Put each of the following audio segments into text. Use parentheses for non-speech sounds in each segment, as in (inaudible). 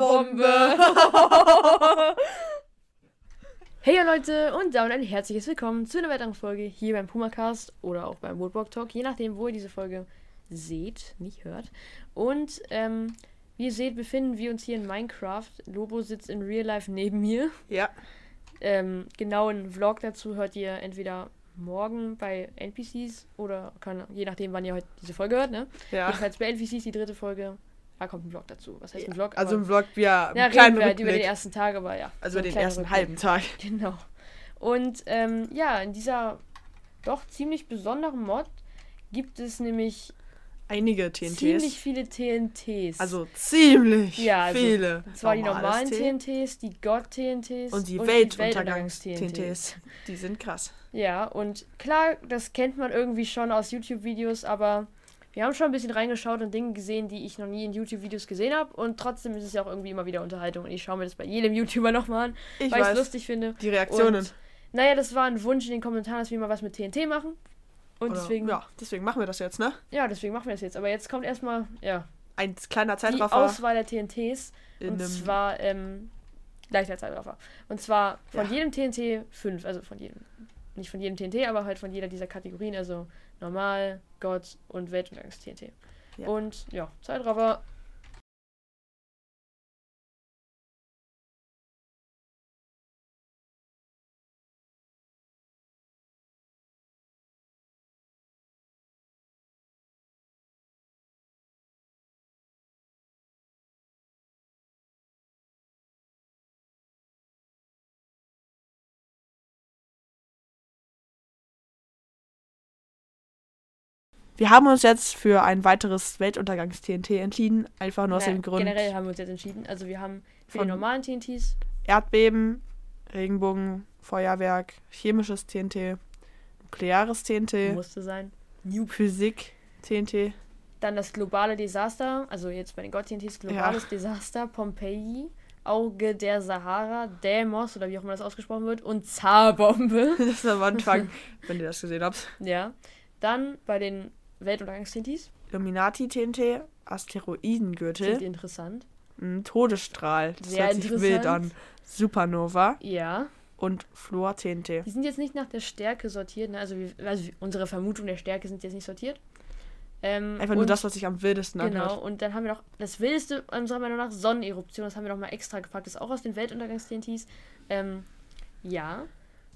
Zarbombe. (laughs) hey Leute und damit ein herzliches Willkommen zu einer weiteren Folge hier beim Pumacast oder auch beim Woodblock Talk, je nachdem, wo ihr diese Folge seht, nicht hört. Und ähm, wie ihr seht, befinden wir uns hier in Minecraft. Lobo sitzt in Real Life neben mir. Ja. Ähm, genau einen Vlog dazu hört ihr entweder morgen bei NPCs oder kann, je nachdem, wann ihr heute diese Folge hört, ne? Ja. Jedenfalls bei NPCs die dritte Folge. Da kommt ein Vlog dazu. Was heißt ein Vlog? Also im Vlog ja, ja, einen kleinen wir halt über den ersten Tag, aber ja. Also so über ein den ersten Rückblick. halben Tag. (laughs) Genau. Und ähm, ja, in dieser doch ziemlich besonderen Mod gibt es nämlich Einige TNTs. ziemlich viele TNTs. also ziemlich Ja, also, viele. und zwar die normalen TNTs, die God-TNTs und die. Weltuntergangs-TNTs. Die sind krass. Ja, und klar, das kennt man irgendwie schon aus YouTube-Videos, aber wir haben schon ein bisschen reingeschaut und Dinge gesehen, die ich noch nie in YouTube-Videos gesehen habe. Und trotzdem ist es ja auch irgendwie immer wieder Unterhaltung. Und ich schaue mir das bei jedem (laughs) YouTuber nochmal an, Ich weil ich es lustig finde. Die Reaktionen. Und, naja, das war ein Wunsch in den Kommentaren, dass wir mal was mit TNT machen. Und Oder- deswegen, ja. Ja, deswegen machen wir das jetzt, ne? deswegen machen wir das jetzt. Aber jetzt kommt erstmal, ja, Ein kleiner die Zeitraffer. Auswahl der TNTs. Und zwar, ähm, leichter Zeitraffer. Und zwar von Ja. jedem TNT 5, also von jedem, nicht von jedem TNT, aber halt von jeder dieser Kategorien, also normal, Gott und Weltuntergangs-TNT. Ja. Und ja, Zeitraffer. Wir haben uns jetzt für ein weiteres Weltuntergangs-TNT entschieden. Einfach nur aus Naja, dem Grund Generell haben wir uns jetzt entschieden. Also wir haben für die normalen TNTs, Erdbeben, Regenbogen, Feuerwerk, chemisches TNT, nukleares TNT, musste sein. Physik TNT. Dann das globale Desaster, also jetzt bei den God-TNTs, globales Desaster, Pompeji, Auge der Sahara, Demos oder wie auch immer das ausgesprochen wird und Zarbombe. (laughs) Das ist am Anfang, (laughs) wenn ihr das gesehen habt. Ja. Dann bei den Weltuntergangs-TNTs. Illuminati TNT, Klingt Asteroidengürtel, interessant. ein Todesstrahl. Das Sehr hört sich wild an. Supernova Ja. und Fluor TNT. Die sind jetzt nicht nach der Stärke sortiert. Ne? Also, wir, also unsere Vermutung der Stärke sind jetzt nicht sortiert. Ähm, Einfach nur das, was sich am wildesten Genau, anhört. und dann haben wir noch das wildeste, unserer Meinung nach, Sonneneruption. Das haben wir noch mal extra gepackt. Das ist auch aus den Weltuntergangs-TNTs. Ähm, ja.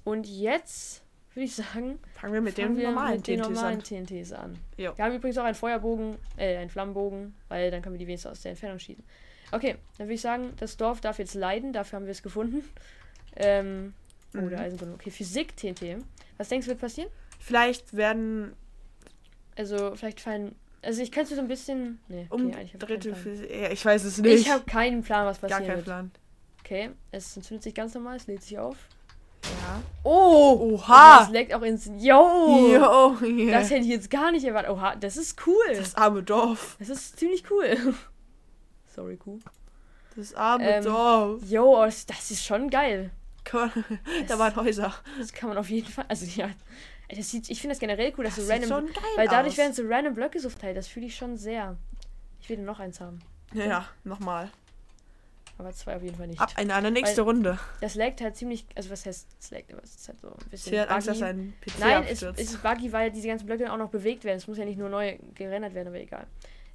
Und jetzt würde ich sagen, Fangen wir mit fangen den wir normalen mit den TNTs normalen an. TNTs an. Jo. Wir haben übrigens auch einen Feuerbogen, äh, einen Flammenbogen, weil dann können wir die wenigstens aus der Entfernung schießen. Okay, dann würde ich sagen, das Dorf darf jetzt leiden, dafür haben wir es gefunden. (laughs) Ähm, oh, Mhm. der Eisenbahn. Okay, Physik TNT. Was denkst du, wird passieren? Vielleicht werden Also, vielleicht fallen. Also, ich kann es so ein bisschen. Nee, okay, eigentlich hab ich keinen umdrehte Plan. Physik. Ja, ich weiß es nicht. Ich habe keinen Plan, was gar passieren keinen wird. Plan. Okay, es entzündet sich ganz normal, es lädt sich auf. Ja. Oh! Oha! Es leckt auch ins. Yo! Jo, yeah. Das hätte ich jetzt gar nicht erwartet. Oha, das ist cool. das arme Dorf. Das ist ziemlich cool. (laughs) Sorry, Kuh. Das arme Ähm, Dorf. Yo, das, das ist schon geil. Komm, (laughs) da waren Häuser. Das kann man auf jeden Fall. Also, ja. Das sieht, ich finde das generell cool, dass Das so random. schon geil Weil dadurch aus. werden so random Blöcke so verteilt. Das fühle ich schon sehr. Ich will noch eins haben. Ja, ja, nochmal. Aber zwei auf jeden Fall nicht. Ab in eine nächste Runde. Das laggt halt ziemlich. Also, was heißt, es laggt, aber es ist halt so ein bisschen. Sie hat Angst, dass ein PC Nein, es, es ist buggy, weil diese ganzen Blöcke auch noch bewegt werden. Es muss ja nicht nur neu gerendert werden, aber egal.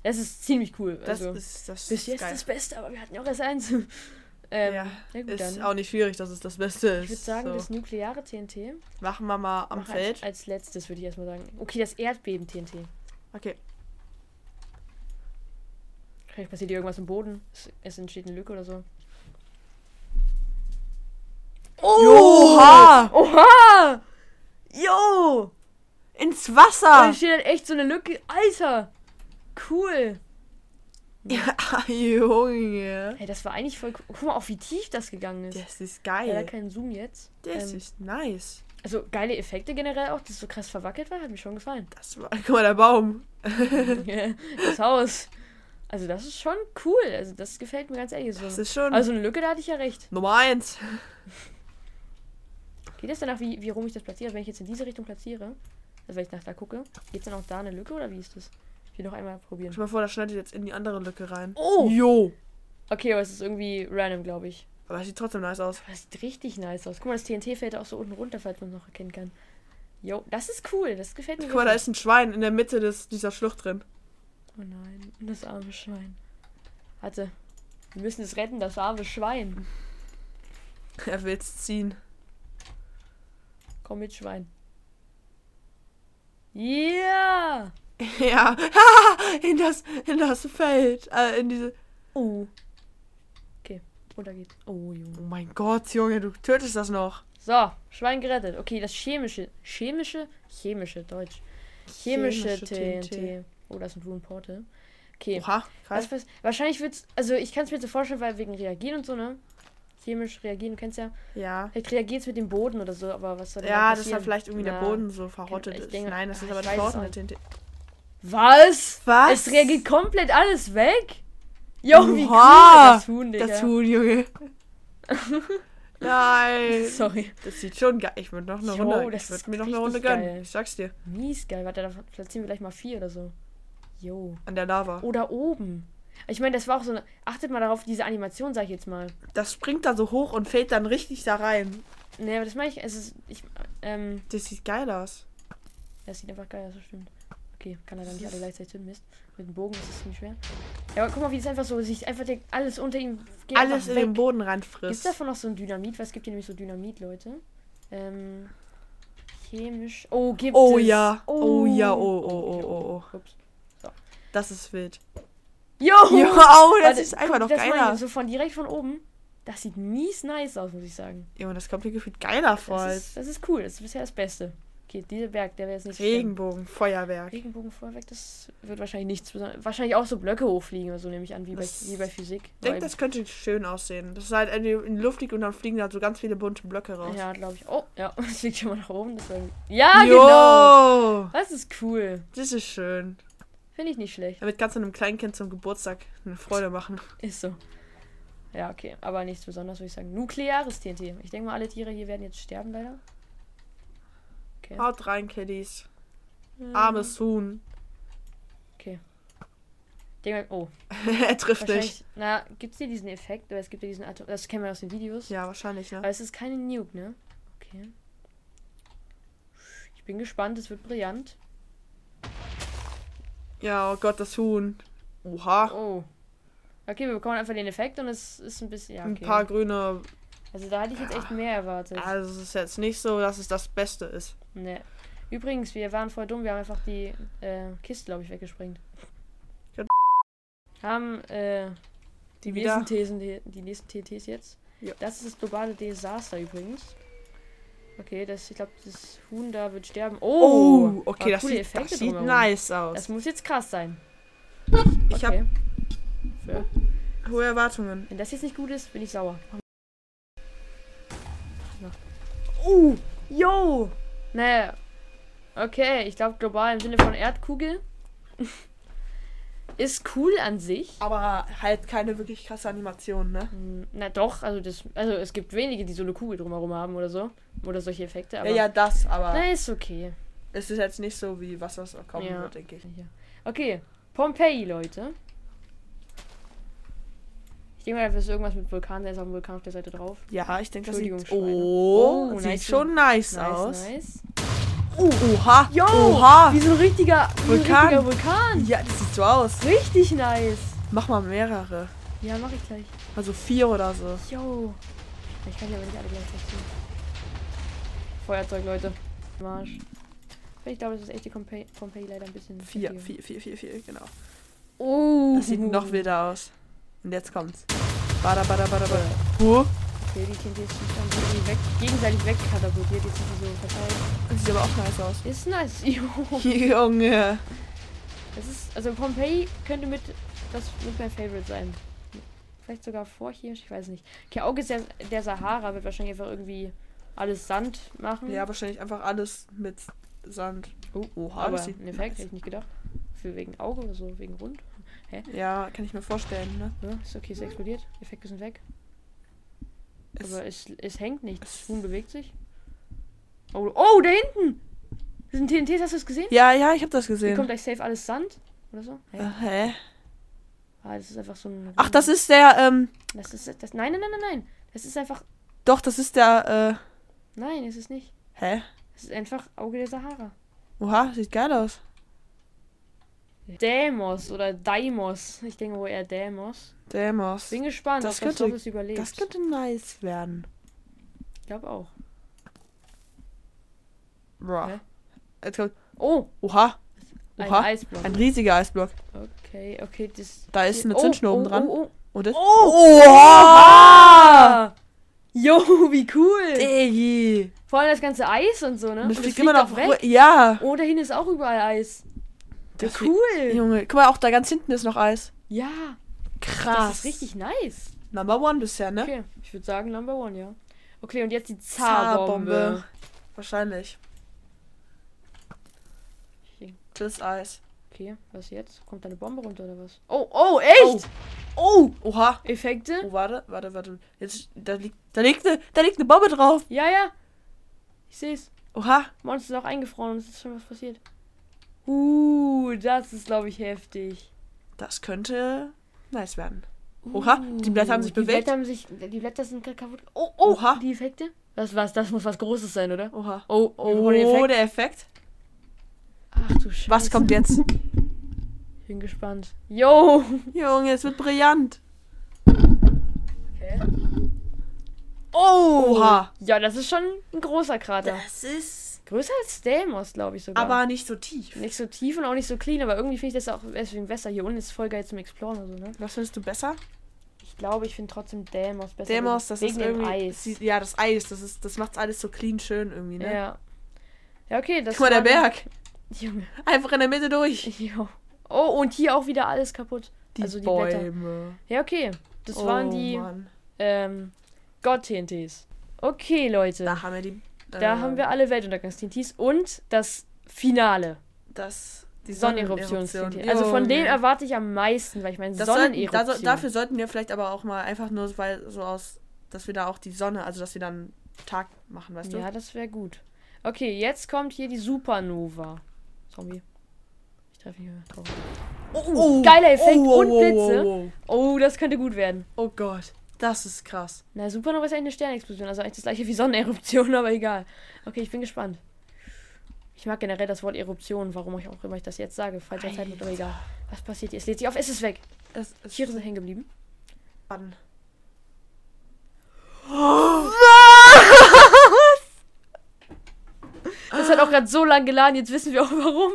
Das ist ziemlich cool. das also, ist das bis jetzt geil. das Beste, aber wir hatten ja auch erst eins. (laughs) ähm, ja, ja, gut, ist dann. auch nicht schwierig, dass es das Beste ist. Ich würde sagen, so. das nukleare TNT. Machen wir mal am Mach Feld. Als, als letztes würde ich erstmal sagen. Okay, das Erdbeben-TNT. Okay. Vielleicht passiert hier irgendwas im Boden. Es, es entsteht eine Lücke oder so. Oha! Oha! Yo! Ins Da Wasser! entsteht halt echt so eine Lücke. Alter! Cool. (laughs) Ja, Junge. Hey, das war eigentlich voll cool. Guck mal, auch wie tief das gegangen ist. Das ist Leider geil. keinen Zoom jetzt. Das Ähm, ist nice. Also geile Effekte generell auch, dass es so krass verwackelt war, hat mir schon gefallen. Das war, guck mal, der Baum. (laughs) das Haus. Also das ist schon cool. Also das gefällt mir ganz ehrlich so. Das ist schon Also eine Lücke, da hatte ich ja recht. Nummer eins. Geht es danach, wie, wie rum ich das platziere? Also wenn ich jetzt in diese Richtung platziere, also wenn ich nach da gucke, geht es dann auch da eine Lücke oder wie ist das? Ich will noch einmal probieren. Stell mal vor, das schneidet jetzt in die andere Lücke rein. Oh! Jo. Okay, aber es ist irgendwie random, glaube ich. Aber das sieht trotzdem nice aus. Aber das sieht richtig nice aus. Guck mal, das TNT fällt auch so unten runter, falls man es noch erkennen kann. Jo, das ist cool. Das gefällt mir Guck mal, da ist ein Schwein in der Mitte des, dieser Schlucht drin. Oh nein, das arme Schwein. Warte. Wir müssen es retten, das arme Schwein. Er will's ziehen. Komm mit, Schwein. Ja! (laughs) Ja, (laughs) in das, in das Feld. Äh, in diese. Oh. Okay, runter geht's. Oh, Junge. Oh mein Gott, Junge, du tötest das noch. So, Schwein gerettet. Okay, das chemische, chemische, chemische, Deutsch. Chemische, Chemische TNT. TNT. Oh, das ist ein Rune Portal. Okay. Oha, krass. Was, wahrscheinlich wird's, also ich kann es mir so vorstellen, weil wegen Reagieren und so, ne? Chemisch reagieren, du kennst ja. Ja. Vielleicht reagiert es mit dem Boden oder so, aber was soll denn Ja, da dass da passieren? vielleicht irgendwie Ja. der Boden so verrottet Ich ist. denke- Nein, das Ah, ist aber das auch TNT. Was? Was? Es reagiert komplett alles weg? Jo, wie cool das Huhn, Digga. Das Huhn, Junge. (laughs) Nein. Sorry. Das sieht schon geil. Ich würde noch eine Jo, Runde. das Ich würde ist mir noch eine Runde gönnen. geil. Ich sag's dir. Mies geil. Warte, da platzieren wir gleich mal vier oder so. Jo. An der Lava. Oder oben. Ich meine, das war auch so eine. Achtet mal darauf, diese Animation, sag ich jetzt mal. Das springt da so hoch und fällt dann richtig da rein. Nee, aber das meine ich. Es ist. Ich, ähm. Das sieht geil aus. Das sieht einfach geil aus, das stimmt. Okay, kann er dann nicht alle gleichzeitig töten, Mist. Mit dem Bogen ist es ziemlich schwer. Ja, aber guck mal, wie das einfach so sich einfach der, alles unter ihm geht Alles in weg. den Boden Gibt reinfrisst. davon noch so ein Dynamit? Weil es gibt hier nämlich so Dynamit, Leute. Ähm. Chemisch. Oh, gibt Oh es. ja. Oh ja, oh, oh, okay, oh, oh, Ups. Das ist wild. Jo! (laughs) Ja, oh, das Warte, ist einfach noch das geiler. So von direkt von oben. Das sieht mies nice aus, muss ich sagen. Junge, das kommt mir gefühlt geiler vor Das ist, das ist cool. Das ist bisher das Beste. Okay, dieser Berg, der wäre jetzt nicht Regenbogen, Feuerwerk. Regenbogenfeuerwerk, das wird wahrscheinlich nichts besonderes. Wahrscheinlich auch so Blöcke hochfliegen oder so, nehme ich an, wie bei, Das- wie bei Physik. Ich denke, das könnte schön aussehen. Das ist halt in die Luft liegt und dann fliegen da so ganz viele bunte Blöcke raus. Ja, glaube ich. Oh, ja, (laughs) es fliegt schon mal nach oben. Das war ja, genau. Jo! Das ist cool. Das ist schön. Finde ich nicht schlecht. Damit kannst du einem Kleinkind zum Geburtstag eine Freude machen. Ist so. Ja, okay. Aber nichts Besonderes, würde ich sagen. Nukleares TNT. Ich denke mal, alle Tiere hier werden jetzt sterben, leider. Okay. Haut rein, Kiddies. Ähm, Armes Huhn. Okay. Ich denke mal, oh. (laughs) er trifft nicht. Wahrscheinlich. Na, gibt es hier diesen Effekt? Oder es gibt ja diesen Atom. Das kennen wir aus den Videos. Ja, wahrscheinlich, ne? Aber es ist keine Nuke, ne? Okay. Ich bin gespannt, es wird brillant. Ja, oh Gott, das Huhn. Oha. Oh. Okay, wir bekommen einfach den Effekt und es ist ein bisschen. Ja, Ein okay. paar grüne. Also da hatte ich jetzt echt mehr erwartet. Also, es ist jetzt nicht so, dass es das Beste ist. Ne. Übrigens, wir waren voll dumm, wir haben einfach die äh, Kiste, glaube ich, weggesprengt. Ja. Haben äh, Die die nächsten, Thesen, die, die nächsten TTs jetzt. Ja. Das ist das globale Desaster übrigens. Okay, das, ich glaube, das Huhn da wird sterben. Oh, Oh, okay, das sieht, Effekte das sieht nice aus. Das muss jetzt krass sein. Ich habe Okay. Fair. hohe Erwartungen. Wenn das jetzt nicht gut ist, bin ich sauer. Oh, yo! Naja. Okay, ich glaube global im Sinne von Erdkugel. Ist cool an sich. Aber halt keine wirklich krasse Animation, ne? Na doch, also das, also es gibt wenige, die so eine Kugel drumherum haben oder so. Oder solche Effekte, aber. Ja, ja, das, aber Na, ist okay. es ist jetzt nicht so wie was, was kommen Ja. wird, denke ich. Ja. Okay, Pompeii, Leute. Ich denke mal, das ist irgendwas mit Vulkan, da ist auch ein Vulkan auf der Seite drauf. Ja, ich denke, das sieht. Oh, Oh, sieht nice. schon nice, Nice, aus. nice. Oh, oha. Yo! Oha. Wie so ein richtiger Vulkan. Ein richtiger Vulkan. Ja, das sieht so aus. Richtig nice. Mach mal mehrere. Ja, mach ich gleich. Also vier oder so. Yo. Ich kann die aber nicht alle gleichzeitig tun. Feuerzeug, Leute. Marsch. Ich glaube, das ist echt die Pompeii, Pompeii leider ein bisschen. Vier, vier, vier, vier, vier, genau. Oh. Das sieht noch wilder aus. Und jetzt kommt's. Bada, bada, bada, bada. Oh, Okay, die TNTs sind dann irgendwie weg, gegenseitig wegkatapultiert. Jetzt sind die so verteilt. das sieht aber auch nice aus. Ist nice. Jo. (laughs) Junge. Das ist, also Pompeii könnte mit, das mit mein Favorite sein. Vielleicht sogar vor hier, ich weiß nicht. Okay, Auge ist der, der Sahara, wird wahrscheinlich einfach irgendwie alles Sand machen. Ja, wahrscheinlich einfach alles mit Sand. Oh, Oha, aber ein Effekt, hätte ich nicht gedacht. Für wegen Auge oder so, wegen Rund. Ja, kann ich mir vorstellen, ne? Ja, ist okay, es explodiert. Die Effekte sind weg. Aber es, es hängt nicht. Das Huhn bewegt sich. Oh, oh, da hinten! Das sind TNTs, hast du es gesehen? Ja, ja, ich habe das Hier gesehen. kommt gleich safe alles Sand. Oder so. Hä? Äh, hä? Ah, das ist einfach so ein. Ach, das ist der, ähm, Das ist das. Nein, nein, nein, nein, nein. Das ist einfach. doch, das ist der, Nein, ist es nicht. äh, hä? Das ist einfach Auge der Sahara. Oha, sieht geil aus. Demos oder Daimos. Ich denke wohl eher Demos. Demos. Bin gespannt, Das ob das könnte- Doppels überlebt. Das könnte nice werden. ich glaube auch. Bro. Hä? Jetzt kommt, Oh, oha, ein Oha, Eisblock. ein riesiger Eisblock. Okay, okay, das. Da ist eine oh, Zündschnur oben oh, dran. Oh, oh. Und das, Oh! Oha! (laughs) Jo, wie cool! Diggi. Vor allem das ganze Eis und so, ne? Und das Und fliegt das immer noch weg. Ja. Oh, da hinten ist auch überall Eis. Das cool. Junge, guck mal, auch da ganz hinten ist noch Eis. Ja, Krass. das ist richtig nice. Number one bisher, ne? Okay, ich würde sagen Number One, ja. Okay, und jetzt die Zarbombe. Wahrscheinlich. Hier. Das Eis. Okay, was jetzt? Kommt da eine Bombe runter oder was? Oh, oh, echt? Oh. Oha. Effekte? Oh, warte, warte, warte. Jetzt, da liegt, da liegt eine, da liegt eine Bombe drauf. Ja, ja. Ich seh's. Oha. Monster ist auch eingefroren und es ist schon was passiert. Uh, das ist, glaube ich, heftig. Das könnte nice werden. Oha, die Blätter haben sich die bewegt. Blätter haben sich, die Blätter sind gerade kaputt. Oh, oh, Oha. die Effekte? Das was, das muss was Großes sein, oder? Oha. Oh, Oh, oh, der Effekt. der Effekt. Ach du Scheiße. Was kommt jetzt? Ich bin gespannt. Yo! Junge, es wird brillant. Okay. Oh! Oha. Ja, das ist schon ein großer Krater. Das ist Größer als Deimos, glaube ich sogar. aber nicht so tief. nicht so tief und auch nicht so clean, aber irgendwie finde ich das auch deswegen besser. Hier unten ist voll geil zum Exploren oder so, ne? Was findest du besser? Ich glaube, ich finde trotzdem Deimos besser. Demos, das wegen ist irgendwie. Eis. Ja, das Eis, das ist, das macht alles so clean schön irgendwie, ne? Ja. Ja, okay, das Guck mal, der Berg. (laughs) Junge. Einfach in der Mitte durch. Jo. Oh, und hier auch wieder alles kaputt. Die also die Bäume. Blätter. Ja, okay. Das oh, waren die ähm, God-TNTs. Okay, Leute. Da haben wir die. Da äh, haben wir alle Weltuntergangs-TNTs und das Finale. das. Die Sonneneruptions-TNT. Also von dem Junge. erwarte ich am meisten, weil ich meine, Das sollten, Sonneneruption. da, so- dafür sollten wir vielleicht aber auch mal einfach nur, weil so aus, dass wir da auch die Sonne, also dass wir dann Tag machen, weißt Ja, das wäre gut. Okay, jetzt kommt hier die Supernova. Zombie. Ich treffe hier drauf. du? Oh, Geiler Effekt oh, und oh, Blitze. Oh, oh, Oh, das könnte gut werden. oh Gott, das ist krass. Na, Supernova ist eigentlich eine Sternexplosion, also eigentlich das gleiche wie Sonneneruption, (laughs) aber egal. Okay, ich bin gespannt. Ich mag generell das Wort Eruption, warum ich auch immer ich das jetzt sage. Falscher Zeitpunkt, aber egal. Was passiert hier? Es lädt sich auf, es ist weg. Es, es Tiere sind hängen geblieben. an. (laughs) Das hat auch gerade so lange geladen, jetzt wissen wir auch warum.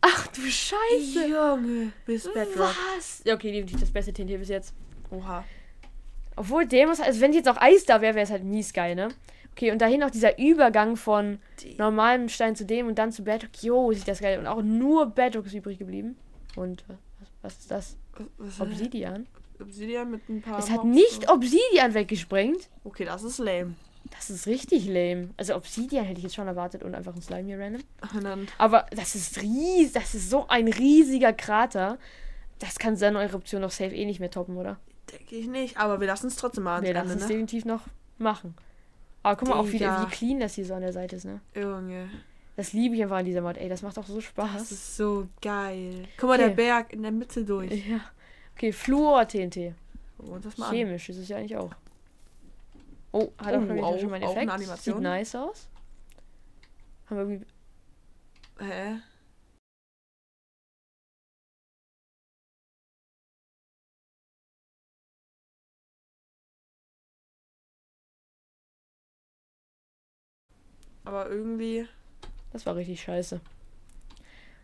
Ach du Scheiße. Junge, bis Bedrock. Was? Ja, okay, definitiv das beste TNT bis jetzt. Oha. Obwohl Demos, also wenn jetzt auch Eis da wäre, wäre es halt mies geil, ne? Okay, und dahin noch dieser Übergang von normalem Stein zu dem und dann zu Bedrock. Jo, sieht das geil. Und auch nur Bedrock ist übrig geblieben. Und was, was ist das? Was ist Obsidian? Obsidian mit ein paar. Es hat Mobs nicht und- Obsidian weggesprengt. Okay, das ist lame. Das ist richtig lame. Also Obsidian hätte ich jetzt schon erwartet und einfach ein Slime hier random. Dann. Aber das ist ries, das ist so ein riesiger Krater. Das kann seine Eruption doch safe eh nicht mehr toppen, oder? Denke ich nicht, aber wir lassen es trotzdem mal Wir lassen es ne? definitiv noch machen. Aber guck mal auch, wie, Digga. wie clean das hier so an der Seite ist, ne? Junge, Das liebe ich einfach an dieser Mod. Ey, das macht auch so Spaß. das ist so geil. Guck mal, Okay. der Berg in der Mitte durch. ja. Okay, Fluor-TNT. Uns das mal an. Chemisch ist es ja eigentlich auch. Oh, hat auch, Oh, glaub ich, auch- schon mal einen auch eine Effekt. Sieht nice aus. Haben wir irgendwie. Hä? Aber irgendwie Das war richtig scheiße.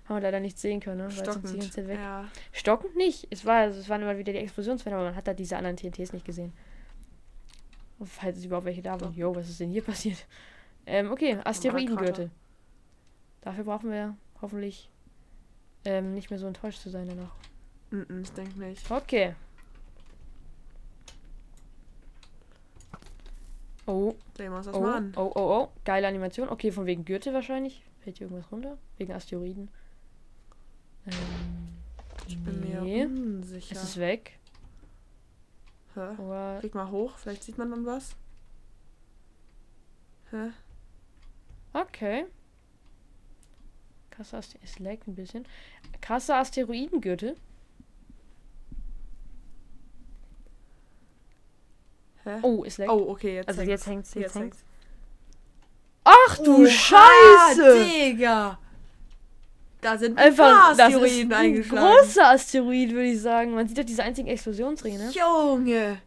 Haben wir leider nicht sehen können, ne? Weil uns die stockend. ganze Zeit weg. Ja. Stockend nicht. Es, war, also es waren immer wieder die Explosionswände, aber man hat da diese anderen TNTs nicht gesehen. Und falls es überhaupt welche da waren. Jo, was ist denn hier passiert? Ähm, okay, Asteroidengürtel. Dafür brauchen wir hoffentlich ähm, nicht mehr so enttäuscht zu sein danach. Mm ich denke nicht. Okay. Oh, Sehen wir uns das oh, mal an. oh, oh, oh. Geile Animation. Okay, von wegen Gürtel wahrscheinlich. Fällt hier irgendwas runter? Wegen Asteroiden. Ähm, Ich bin mir nee. unsicher. Es ist weg. Hä? Klick mal hoch, vielleicht sieht man dann was. Hä? Okay. Krasser Aster es laggt ein bisschen. Krasser Asteroidengürtel. Hä? Oh, ist leckt. Oh, okay, jetzt also hängt's. jetzt hängt's, jetzt, Jetzt hängt's. hängt's. Ach du Oha, Scheiße! Digga! Da sind Einfach, das ist Asteroiden ein eingeschlagen. großer Asteroid, würde ich sagen. Man sieht doch diese einzigen Explosionsringe, ne? Junge!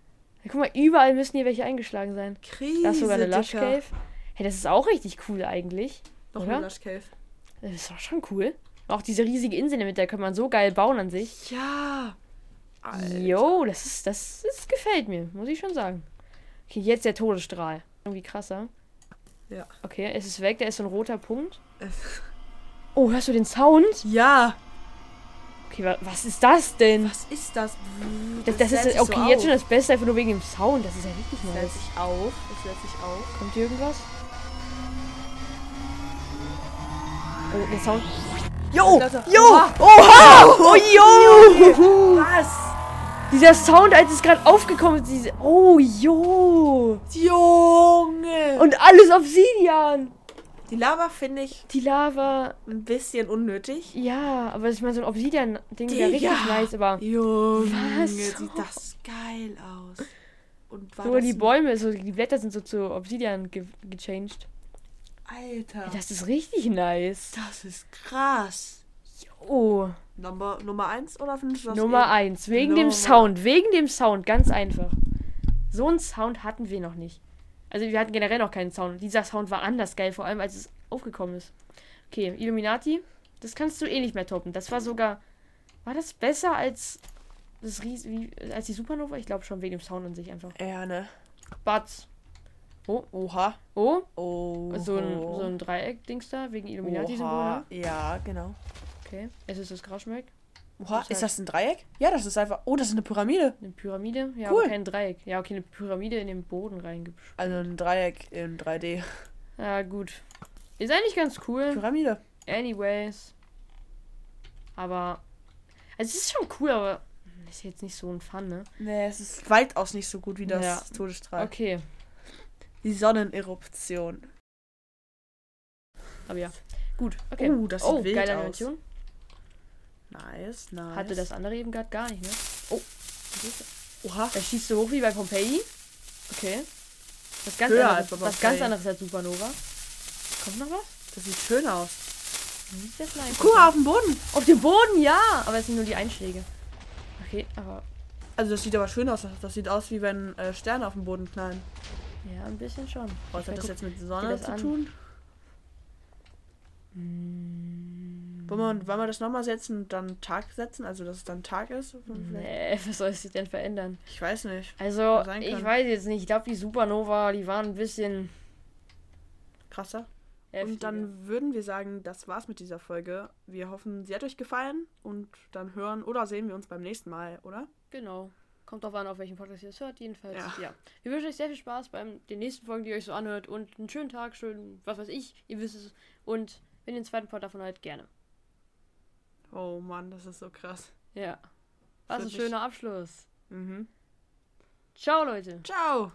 Ja, guck mal, überall müssen hier welche eingeschlagen sein. Krise, Da ist sogar eine Lush. Cave. Hey, das ist auch richtig cool eigentlich. Noch Oder? eine Lush Cave. Das ist doch schon cool. Auch diese riesige Insel mit der kann man so geil bauen an sich. Ja! Alter. Jo, das ist, das ist, gefällt mir, muss ich schon sagen. Okay, jetzt der Todesstrahl. Irgendwie krasser. Ja. Okay, es ist weg, da ist so ein roter Punkt. Oh, hörst du den Sound? Ja! Okay, wa was ist das denn? Was ist das? Das, das lädt ist okay, so jetzt auf. schon das Beste, einfach nur wegen dem Sound. Das ist ja richtig Das lädt nice. sich auf. Das lädt sich auf. Kommt hier irgendwas? Oh, der Sound. Jo! Jo! Oha! Oha! Oh, jo! Was? Dieser Sound, als es gerade aufgekommen ist, diese. Oh, jo! Junge! Und alles Obsidian! die Lava finde ich Die Lava. ein bisschen unnötig. Ja, aber ich meine, so ein Obsidian-Ding wäre richtig nice, aber. Junge, Was? sieht das geil aus. Und war das die Bäume, so die Blätter sind so zu Obsidian ge gechanged. Alter, Das ist richtig nice. das ist krass. Oh, Nummer, Nummer 1 oder findest du das Nummer eh- 1. Wegen dem Nummer- Sound. Wegen dem Sound, ganz einfach. So einen Sound hatten wir noch nicht. Also wir hatten generell noch keinen Sound. Und dieser Sound war anders geil, vor allem als es aufgekommen ist. Okay, Illuminati, das kannst du eh nicht mehr toppen. Das war sogar. War das besser als das Ries wie, als die Supernova? Ich glaube schon wegen dem Sound an sich einfach. Ja, ne? Batz. Oha. Oh, Oh. so ein, so ein Dreieck-Dings da, wegen Illuminati-Symbol. Ne? Ja, genau. Okay, es ist das Graschmeck. Oha, Ist das ein Dreieck? Ja, das ist einfach. Oh, das ist eine Pyramide. Eine Pyramide? Ja, Cool. aber kein Dreieck. Ja, okay, eine Pyramide in den Boden reingeschrieben. Also ein Dreieck in 3D. Ja, gut. Ist eigentlich ganz cool. Pyramide. Anyways. Aber. Also, es ist schon cool, aber. Ist jetzt nicht so ein Fun, ne? Nee, es ist weitaus nicht so gut wie das Ja. Todesstrahl. Okay. Die Sonneneruption. Aber ja. Gut, okay. Uh, das sieht oh, wild geile aus. Animation. Nice, nice. Hatte das andere eben gerade gar nicht, ne? Oh. Oha. Er schießt so hoch wie bei Pompeii. Okay. Was ganz, Höher anderes, was ganz anderes als Supernova. Kommt noch was? Das sieht schön aus. Guck mal auf den Boden. Auf dem Boden, ja! Aber es sind nur die Einschläge. Okay, aber. Also das sieht aber schön aus. Das sieht aus, wie wenn äh, Sterne auf dem Boden knallen. Ja, ein bisschen schon. Was hat das jetzt mit Sonne zu an. tun? Hm, Wollen wir, wollen wir das nochmal setzen und dann Tag setzen? Also dass es dann Tag ist? Nee, was soll es sich denn verändern? Ich weiß nicht. Also, ich weiß jetzt nicht. Ich glaube, die Supernova, die waren ein bisschen. Krasser. heftiger. Und dann würden wir sagen, das war's mit dieser Folge. Wir hoffen, sie hat euch gefallen und dann hören oder sehen wir uns beim nächsten Mal, oder? Genau. Kommt drauf an, auf welchen Podcast ihr es hört. Jedenfalls, Ja. ja. Wir wünschen euch sehr viel Spaß beim den nächsten Folgen, die ihr euch so anhört. Und einen schönen Tag, schön, was weiß ich, ihr wisst es. Und wenn ihr den zweiten Part davon hört, gerne. Oh Mann, das ist so krass. Ja. Was ein schöner Abschluss. Mhm. Ciao, Leute. Ciao!